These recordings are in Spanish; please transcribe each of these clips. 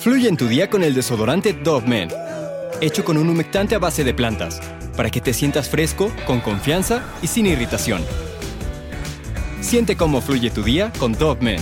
Fluye en tu día con el desodorante Dove Men, hecho con un humectante a base de plantas, para que te sientas fresco, con confianza y sin irritación. Siente cómo fluye tu día con Dove Men.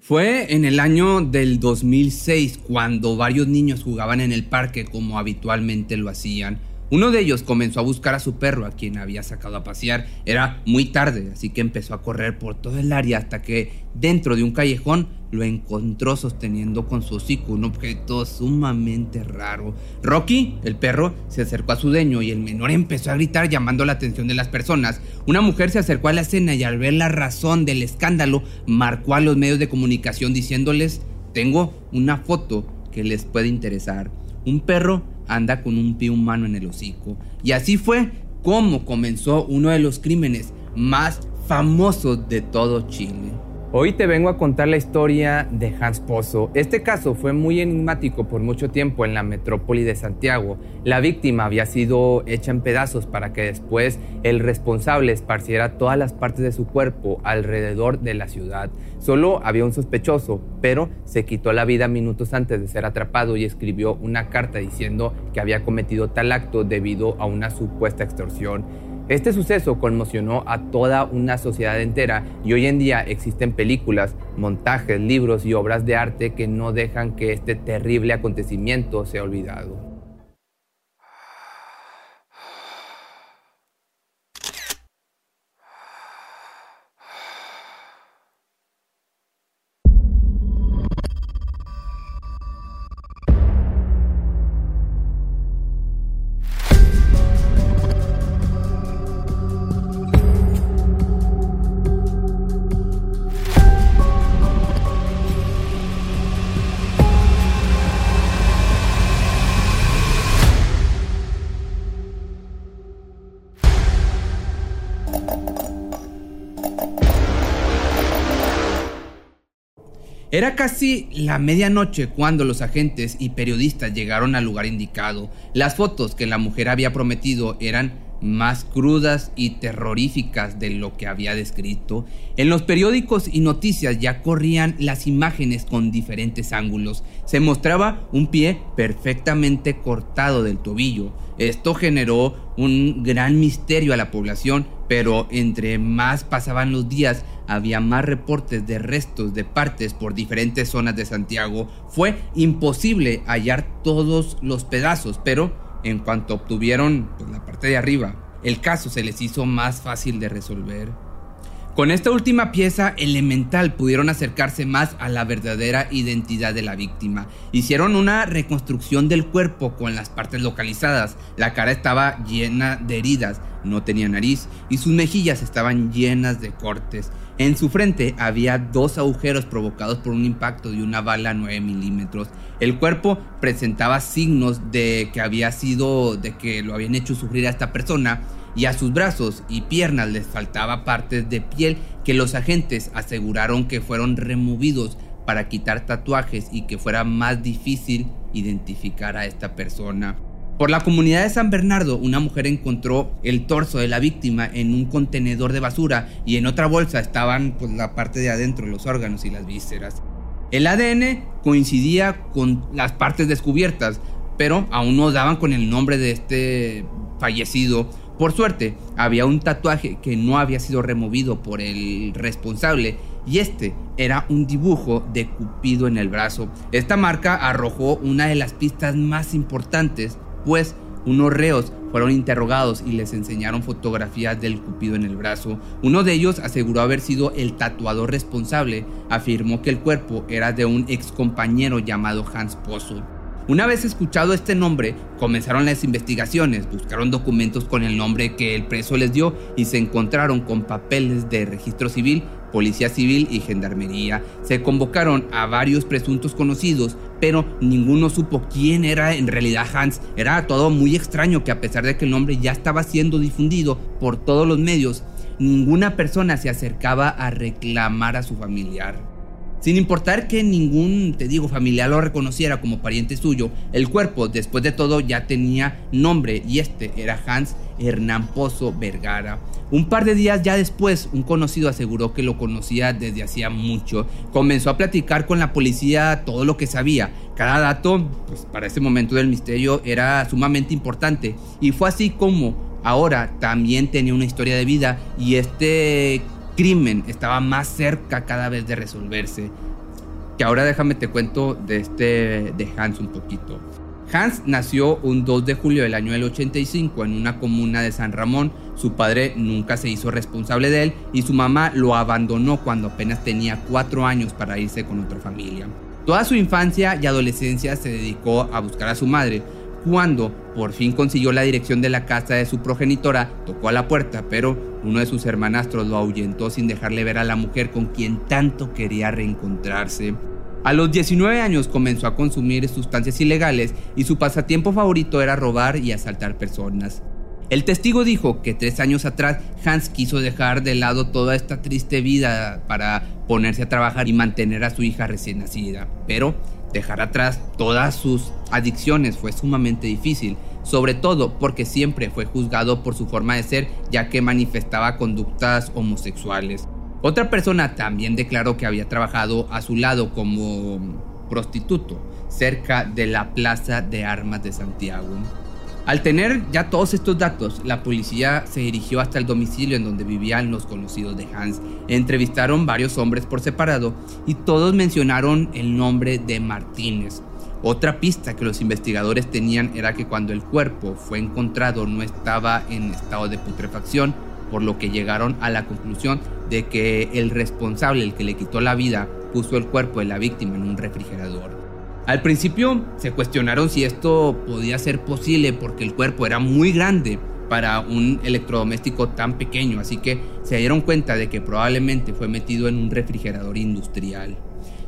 Fue en el año del 2006 cuando varios niños jugaban en el parque como habitualmente lo hacían. Uno de ellos comenzó a buscar a su perro, a quien había sacado a pasear. Era muy tarde, así que empezó a correr por todo el área hasta que dentro de un callejón lo encontró sosteniendo con su hocico un objeto sumamente raro. Rocky, el perro, se acercó a su dueño y el menor empezó a gritar llamando la atención de las personas. Una mujer se acercó a la escena y al ver la razón del escándalo, marcó a los medios de comunicación diciéndoles, tengo una foto que les puede interesar. Un perro anda con un pie humano en el hocico. Y así fue como comenzó uno de los crímenes más famosos de todo Chile. Hoy te vengo a contar la historia de Hans Pozo. Este caso fue muy enigmático por mucho tiempo en la metrópoli de Santiago. La víctima había sido hecha en pedazos para que después el responsable esparciera todas las partes de su cuerpo alrededor de la ciudad. Solo había un sospechoso, pero se quitó la vida minutos antes de ser atrapado y escribió una carta diciendo que había cometido tal acto debido a una supuesta extorsión. Este suceso conmocionó a toda una sociedad entera y hoy en día existen películas, montajes, libros y obras de arte que no dejan que este terrible acontecimiento sea olvidado. Era casi la medianoche cuando los agentes y periodistas llegaron al lugar indicado. Las fotos que la mujer había prometido eran más crudas y terroríficas de lo que había descrito. En los periódicos y noticias ya corrían las imágenes con diferentes ángulos. Se mostraba un pie perfectamente cortado del tobillo. Esto generó un gran misterio a la población, pero entre más pasaban los días, había más reportes de restos de partes por diferentes zonas de Santiago. Fue imposible hallar todos los pedazos, pero en cuanto obtuvieron pues, la parte de arriba, el caso se les hizo más fácil de resolver. Con esta última pieza elemental pudieron acercarse más a la verdadera identidad de la víctima. Hicieron una reconstrucción del cuerpo con las partes localizadas. La cara estaba llena de heridas, no tenía nariz y sus mejillas estaban llenas de cortes. En su frente había dos agujeros provocados por un impacto de una bala 9 milímetros. El cuerpo presentaba signos de que había sido, de que lo habían hecho sufrir a esta persona y a sus brazos y piernas les faltaba partes de piel que los agentes aseguraron que fueron removidos para quitar tatuajes y que fuera más difícil identificar a esta persona. Por la comunidad de San Bernardo, una mujer encontró el torso de la víctima en un contenedor de basura y en otra bolsa estaban pues, la parte de adentro, los órganos y las vísceras. El ADN coincidía con las partes descubiertas, pero aún no daban con el nombre de este fallecido. Por suerte, había un tatuaje que no había sido removido por el responsable y este era un dibujo de Cupido en el brazo. Esta marca arrojó una de las pistas más importantes Después, unos reos fueron interrogados y les enseñaron fotografías del cupido en el brazo. Uno de ellos aseguró haber sido el tatuador responsable. Afirmó que el cuerpo era de un ex compañero llamado Hans Pozo. Una vez escuchado este nombre, comenzaron las investigaciones, buscaron documentos con el nombre que el preso les dio y se encontraron con papeles de registro civil Policía Civil y Gendarmería. Se convocaron a varios presuntos conocidos, pero ninguno supo quién era en realidad Hans. Era todo muy extraño que a pesar de que el nombre ya estaba siendo difundido por todos los medios, ninguna persona se acercaba a reclamar a su familiar. Sin importar que ningún, te digo, familiar lo reconociera como pariente suyo, el cuerpo, después de todo, ya tenía nombre y este era Hans Hernán Pozo Vergara. Un par de días ya después, un conocido aseguró que lo conocía desde hacía mucho. Comenzó a platicar con la policía todo lo que sabía. Cada dato, pues para ese momento del misterio, era sumamente importante. Y fue así como ahora también tenía una historia de vida y este crimen estaba más cerca cada vez de resolverse. Que ahora déjame te cuento de este de Hans un poquito. Hans nació un 2 de julio del año del 85 en una comuna de San Ramón. Su padre nunca se hizo responsable de él y su mamá lo abandonó cuando apenas tenía 4 años para irse con otra familia. Toda su infancia y adolescencia se dedicó a buscar a su madre, cuando por fin consiguió la dirección de la casa de su progenitora, tocó a la puerta, pero uno de sus hermanastros lo ahuyentó sin dejarle ver a la mujer con quien tanto quería reencontrarse. A los 19 años comenzó a consumir sustancias ilegales y su pasatiempo favorito era robar y asaltar personas. El testigo dijo que tres años atrás Hans quiso dejar de lado toda esta triste vida para ponerse a trabajar y mantener a su hija recién nacida, pero Dejar atrás todas sus adicciones fue sumamente difícil, sobre todo porque siempre fue juzgado por su forma de ser ya que manifestaba conductas homosexuales. Otra persona también declaró que había trabajado a su lado como prostituto cerca de la Plaza de Armas de Santiago. Al tener ya todos estos datos, la policía se dirigió hasta el domicilio en donde vivían los conocidos de Hans. Entrevistaron varios hombres por separado y todos mencionaron el nombre de Martínez. Otra pista que los investigadores tenían era que cuando el cuerpo fue encontrado no estaba en estado de putrefacción, por lo que llegaron a la conclusión de que el responsable, el que le quitó la vida, puso el cuerpo de la víctima en un refrigerador. Al principio se cuestionaron si esto podía ser posible porque el cuerpo era muy grande para un electrodoméstico tan pequeño, así que se dieron cuenta de que probablemente fue metido en un refrigerador industrial.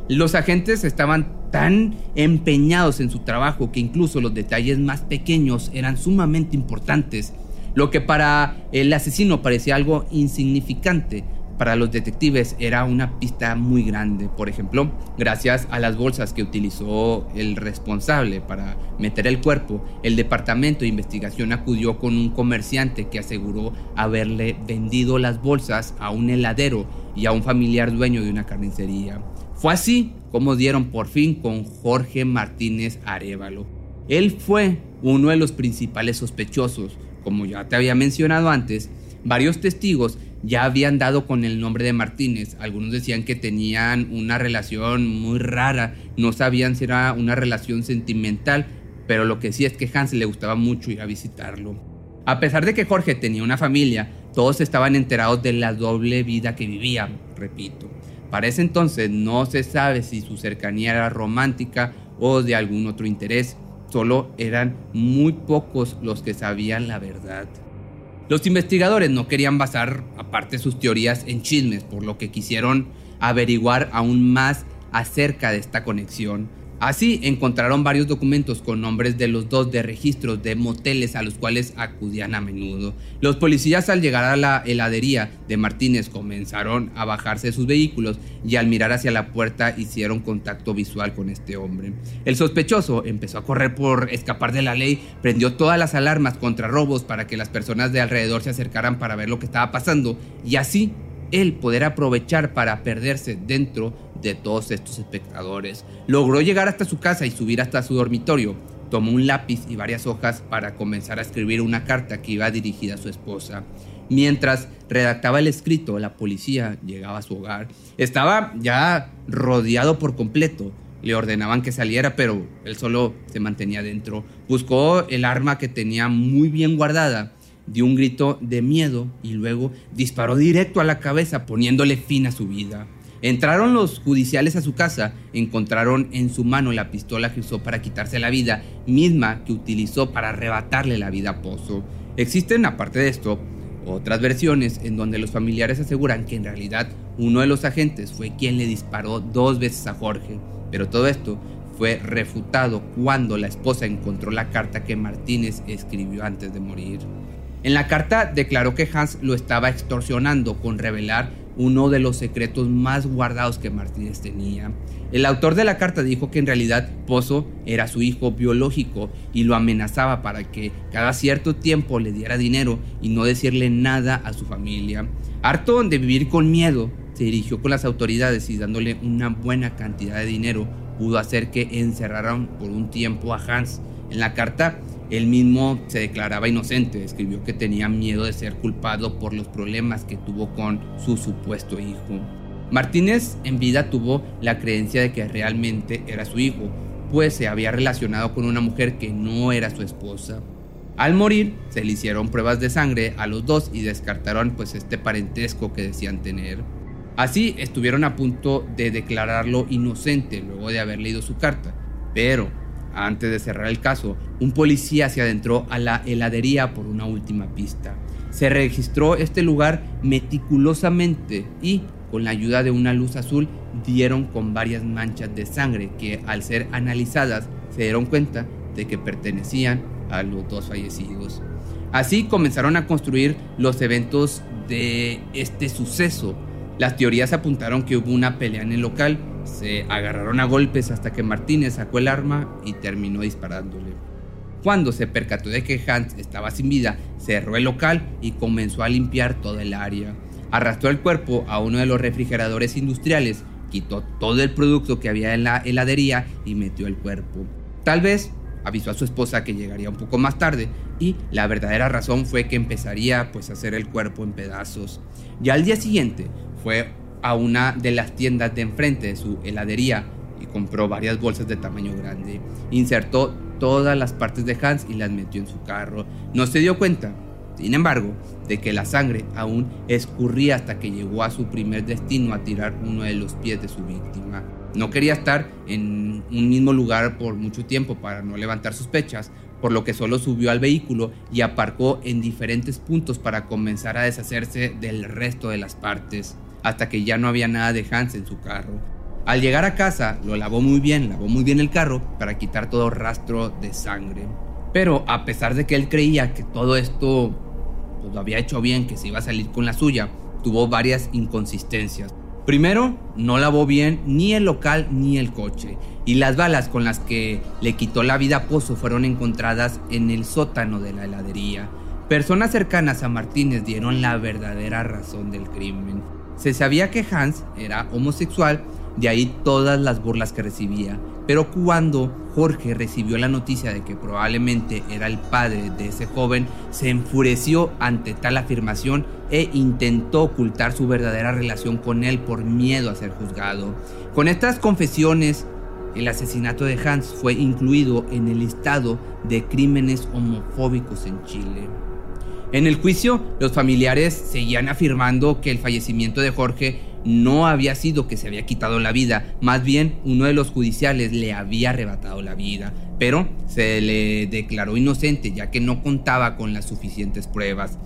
Los agentes estaban tan empeñados en su trabajo que incluso los detalles más pequeños eran sumamente importantes, lo que para el asesino parecía algo insignificante, para los detectives era una pista muy grande. Por ejemplo, gracias a las bolsas que utilizó el responsable para meter el cuerpo, el departamento de investigación acudió con un comerciante que aseguró haberle vendido las bolsas a un heladero y a un familiar dueño de una carnicería. Fue así como dieron por fin con Jorge Martínez Arevalo. Él fue uno de los principales sospechosos. Como ya te había mencionado antes, varios testigos ya habían dado con el nombre de Martínez. Algunos decían que tenían una relación muy rara, no sabían si era una relación sentimental, pero lo que sí es que Hans le gustaba mucho ir a visitarlo. A pesar de que Jorge tenía una familia, todos estaban enterados de la doble vida que vivía, repito. Para ese entonces no se sabe si su cercanía era romántica o de algún otro interés, solo eran muy pocos los que sabían la verdad. Los investigadores no querían basar aparte sus teorías en chismes, por lo que quisieron averiguar aún más acerca de esta conexión Así encontraron varios documentos con nombres de los dos de registros de moteles a los cuales acudían a menudo. Los policías al llegar a la heladería de Martínez comenzaron a bajarse de sus vehículos y al mirar hacia la puerta hicieron contacto visual con este hombre. El sospechoso empezó a correr por escapar de la ley, prendió todas las alarmas contra robos para que las personas de alrededor se acercaran para ver lo que estaba pasando y así él poder aprovechar para perderse dentro de todos estos espectadores. Logró llegar hasta su casa y subir hasta su dormitorio. Tomó un lápiz y varias hojas para comenzar a escribir una carta que iba dirigida a su esposa. Mientras redactaba el escrito, la policía llegaba a su hogar. Estaba ya rodeado por completo. Le ordenaban que saliera, pero él solo se mantenía dentro. Buscó el arma que tenía muy bien guardada dio un grito de miedo y luego disparó directo a la cabeza poniéndole fin a su vida. Entraron los judiciales a su casa, encontraron en su mano la pistola que usó para quitarse la vida, misma que utilizó para arrebatarle la vida a Pozo. Existen, aparte de esto, otras versiones en donde los familiares aseguran que en realidad uno de los agentes fue quien le disparó dos veces a Jorge, pero todo esto fue refutado cuando la esposa encontró la carta que Martínez escribió antes de morir. En la carta declaró que Hans lo estaba extorsionando con revelar uno de los secretos más guardados que Martínez tenía. El autor de la carta dijo que en realidad Pozo era su hijo biológico y lo amenazaba para que cada cierto tiempo le diera dinero y no decirle nada a su familia. Harto de vivir con miedo, se dirigió con las autoridades y dándole una buena cantidad de dinero pudo hacer que encerraran por un tiempo a Hans. En la carta, él mismo se declaraba inocente, escribió que tenía miedo de ser culpado por los problemas que tuvo con su supuesto hijo. Martínez en vida tuvo la creencia de que realmente era su hijo, pues se había relacionado con una mujer que no era su esposa. Al morir, se le hicieron pruebas de sangre a los dos y descartaron pues este parentesco que decían tener. Así estuvieron a punto de declararlo inocente luego de haber leído su carta, pero antes de cerrar el caso, un policía se adentró a la heladería por una última pista. Se registró este lugar meticulosamente y con la ayuda de una luz azul, dieron con varias manchas de sangre que al ser analizadas se dieron cuenta de que pertenecían a los dos fallecidos. Así comenzaron a construir los eventos de este suceso. Las teorías apuntaron que hubo una pelea en el local, se agarraron a golpes hasta que Martínez sacó el arma y terminó disparándole. Cuando se percató de que Hans estaba sin vida, cerró el local y comenzó a limpiar toda el área. Arrastró el cuerpo a uno de los refrigeradores industriales, quitó todo el producto que había en la heladería y metió el cuerpo. Tal vez avisó a su esposa que llegaría un poco más tarde y la verdadera razón fue que empezaría pues a hacer el cuerpo en pedazos. Ya al día siguiente fue a una de las tiendas de enfrente de su heladería y compró varias bolsas de tamaño grande. Insertó todas las partes de Hans y las metió en su carro. No se dio cuenta sin embargo, de que la sangre aún escurría hasta que llegó a su primer destino a tirar uno de los pies de su víctima. No quería estar en un mismo lugar por mucho tiempo para no levantar sospechas, por lo que solo subió al vehículo y aparcó en diferentes puntos para comenzar a deshacerse del resto de las partes, hasta que ya no había nada de Hans en su carro. Al llegar a casa, lo lavó muy bien, lavó muy bien el carro para quitar todo rastro de sangre. Pero a pesar de que él creía que todo esto pues lo había hecho bien, que se iba a salir con la suya, tuvo varias inconsistencias. Primero, no lavó bien ni el local ni el coche, y las balas con las que le quitó la vida a Pozo fueron encontradas en el sótano de la heladería. Personas cercanas a Martínez dieron la verdadera razón del crimen. Se sabía que Hans era homosexual, de ahí todas las burlas que recibía, pero cuando Jorge recibió la noticia de que probablemente era el padre de ese joven, se enfureció ante tal afirmación e intentó ocultar su verdadera relación con él por miedo a ser juzgado. Con estas confesiones, el asesinato de Hans fue incluido en el listado de crímenes homofóbicos en Chile. En el juicio, los familiares seguían afirmando que el fallecimiento de Jorge no había sido que se había quitado la vida, más bien uno de los judiciales le había arrebatado la vida, pero se le declaró inocente ya que no contaba con las suficientes pruebas.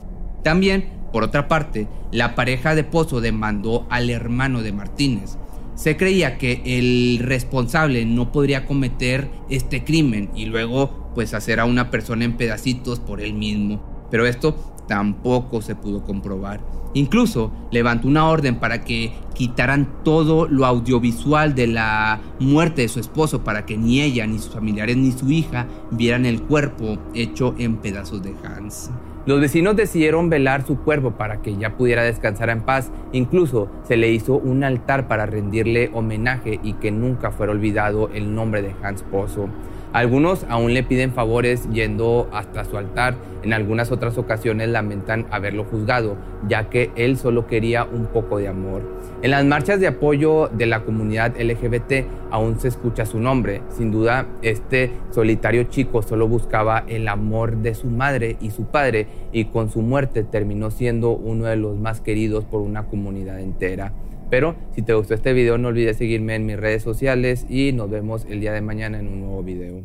También, por otra parte, la pareja de Pozo demandó al hermano de Martínez. Se creía que el responsable no podría cometer este crimen y luego pues hacer a una persona en pedacitos por él mismo. Pero esto tampoco se pudo comprobar. Incluso levantó una orden para que quitaran todo lo audiovisual de la muerte de su esposo para que ni ella, ni sus familiares, ni su hija vieran el cuerpo hecho en pedazos de Hans. Los vecinos decidieron velar su cuerpo para que ya pudiera descansar en paz. Incluso se le hizo un altar para rendirle homenaje y que nunca fuera olvidado el nombre de Hans Pozo. Algunos aún le piden favores yendo hasta su altar, en algunas otras ocasiones lamentan haberlo juzgado, ya que él solo quería un poco de amor. En las marchas de apoyo de la comunidad LGBT aún se escucha su nombre. Sin duda, este solitario chico solo buscaba el amor de su madre y su padre y con su muerte terminó siendo uno de los más queridos por una comunidad entera. Pero si te gustó este video no olvides seguirme en mis redes sociales y nos vemos el día de mañana en un nuevo video.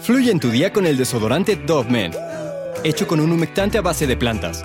Fluye en tu día con el desodorante Dove Men, hecho con un humectante a base de plantas,